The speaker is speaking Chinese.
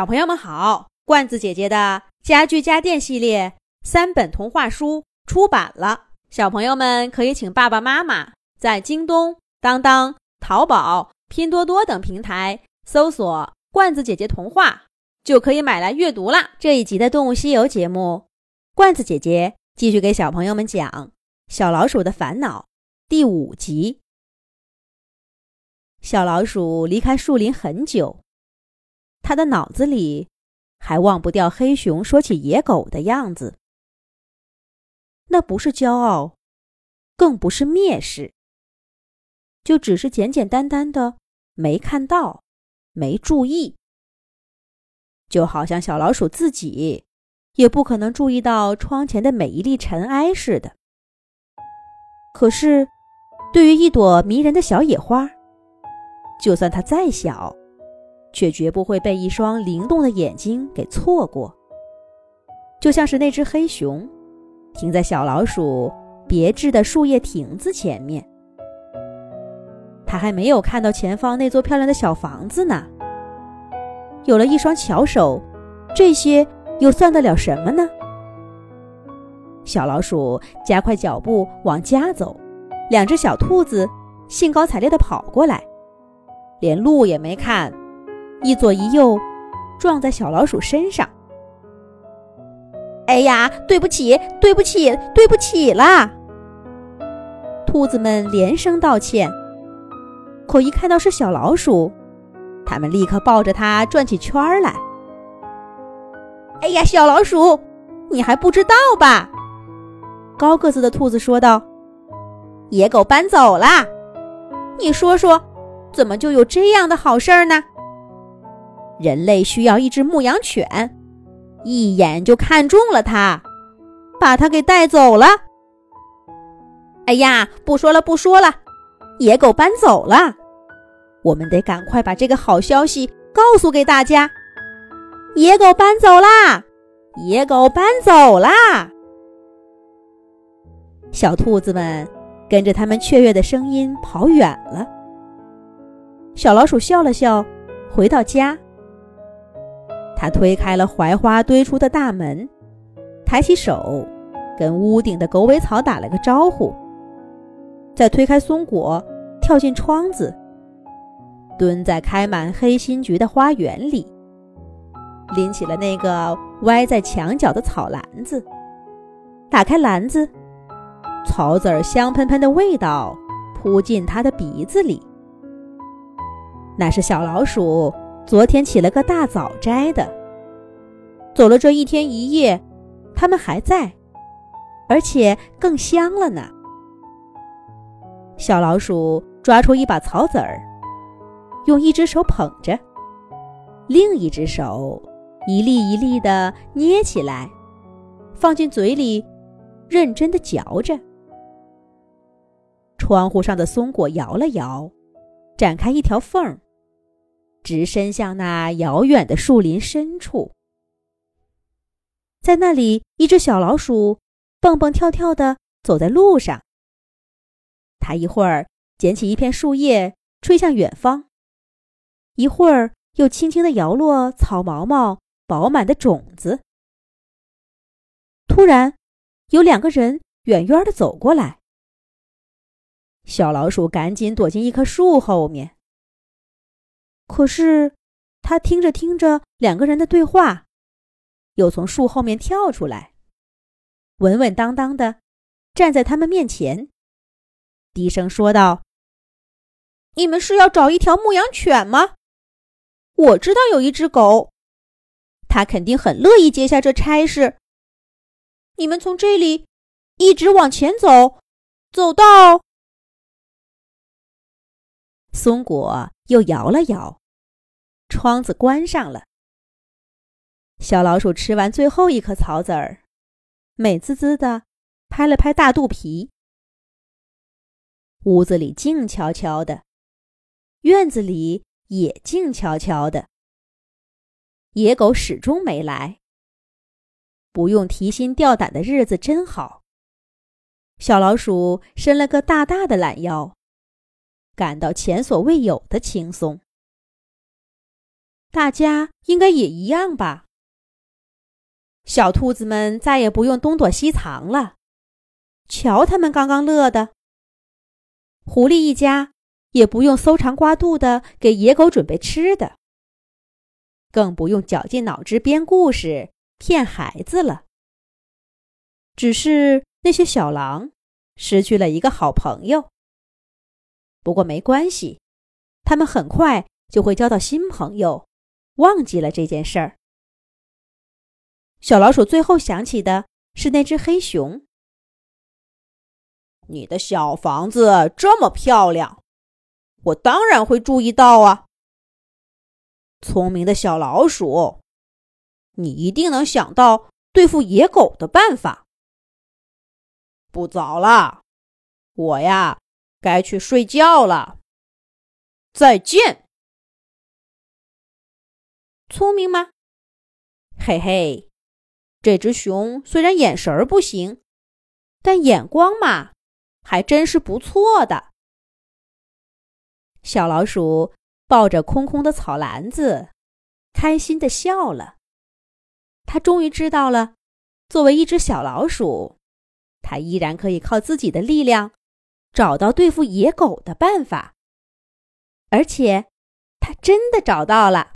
小朋友们好，罐子姐姐的家具家电系列三本童话书出版了，小朋友们可以请爸爸妈妈在京东、当当、淘宝、拼多多等平台搜索“罐子姐姐童话”，就可以买来阅读啦。这一集的《动物西游》节目，罐子姐姐继续给小朋友们讲《小老鼠的烦恼》第五集。小老鼠离开树林很久。他的脑子里还忘不掉黑熊说起野狗的样子，那不是骄傲，更不是蔑视，就只是简简单单的没看到，没注意。就好像小老鼠自己也不可能注意到窗前的每一粒尘埃似的。可是，对于一朵迷人的小野花，就算它再小，却绝不会被一双灵动的眼睛给错过。就像是那只黑熊，停在小老鼠别致的树叶亭子前面，它还没有看到前方那座漂亮的小房子呢。有了一双巧手，这些又算得了什么呢？小老鼠加快脚步往家走，两只小兔子兴高采烈地跑过来，连路也没看。一左一右，撞在小老鼠身上。哎呀，对不起，对不起，对不起啦！兔子们连声道歉。可一看到是小老鼠，他们立刻抱着它转起圈来。哎呀，小老鼠，你还不知道吧？高个子的兔子说道：“野狗搬走啦！你说说，怎么就有这样的好事儿呢？”人类需要一只牧羊犬，一眼就看中了它，把它给带走了。哎呀，不说了，不说了，野狗搬走了，我们得赶快把这个好消息告诉给大家。野狗搬走啦！野狗搬走啦！小兔子们跟着他们雀跃的声音跑远了。小老鼠笑了笑，回到家。他推开了槐花堆出的大门，抬起手，跟屋顶的狗尾草打了个招呼，再推开松果，跳进窗子，蹲在开满黑心菊的花园里，拎起了那个歪在墙角的草篮子，打开篮子，草籽儿香喷喷的味道扑进他的鼻子里，那是小老鼠。昨天起了个大早摘的，走了这一天一夜，它们还在，而且更香了呢。小老鼠抓出一把草籽儿，用一只手捧着，另一只手一粒一粒的捏起来，放进嘴里，认真的嚼着。窗户上的松果摇了摇，展开一条缝儿。直伸向那遥远的树林深处，在那里，一只小老鼠蹦蹦跳跳的走在路上。它一会儿捡起一片树叶吹向远方，一会儿又轻轻的摇落草毛毛饱满的种子。突然，有两个人远远的走过来，小老鼠赶紧躲进一棵树后面。可是，他听着听着两个人的对话，又从树后面跳出来，稳稳当当的站在他们面前，低声说道：“你们是要找一条牧羊犬吗？我知道有一只狗，它肯定很乐意接下这差事。你们从这里一直往前走，走到……”松果又摇了摇。窗子关上了。小老鼠吃完最后一颗草籽儿，美滋滋的拍了拍大肚皮。屋子里静悄悄的，院子里也静悄悄的。野狗始终没来，不用提心吊胆的日子真好。小老鼠伸了个大大的懒腰，感到前所未有的轻松。大家应该也一样吧。小兔子们再也不用东躲西藏了，瞧他们刚刚乐的。狐狸一家也不用搜肠刮肚的给野狗准备吃的，更不用绞尽脑汁编故事骗孩子了。只是那些小狼失去了一个好朋友。不过没关系，他们很快就会交到新朋友，忘记了这件事儿。小老鼠最后想起的是那只黑熊。你的小房子这么漂亮，我当然会注意到啊。聪明的小老鼠，你一定能想到对付野狗的办法。不早了，我呀该去睡觉了。再见。聪明吗？嘿嘿。这只熊虽然眼神儿不行，但眼光嘛，还真是不错的。小老鼠抱着空空的草篮子，开心的笑了。它终于知道了，作为一只小老鼠，它依然可以靠自己的力量，找到对付野狗的办法。而且，它真的找到了。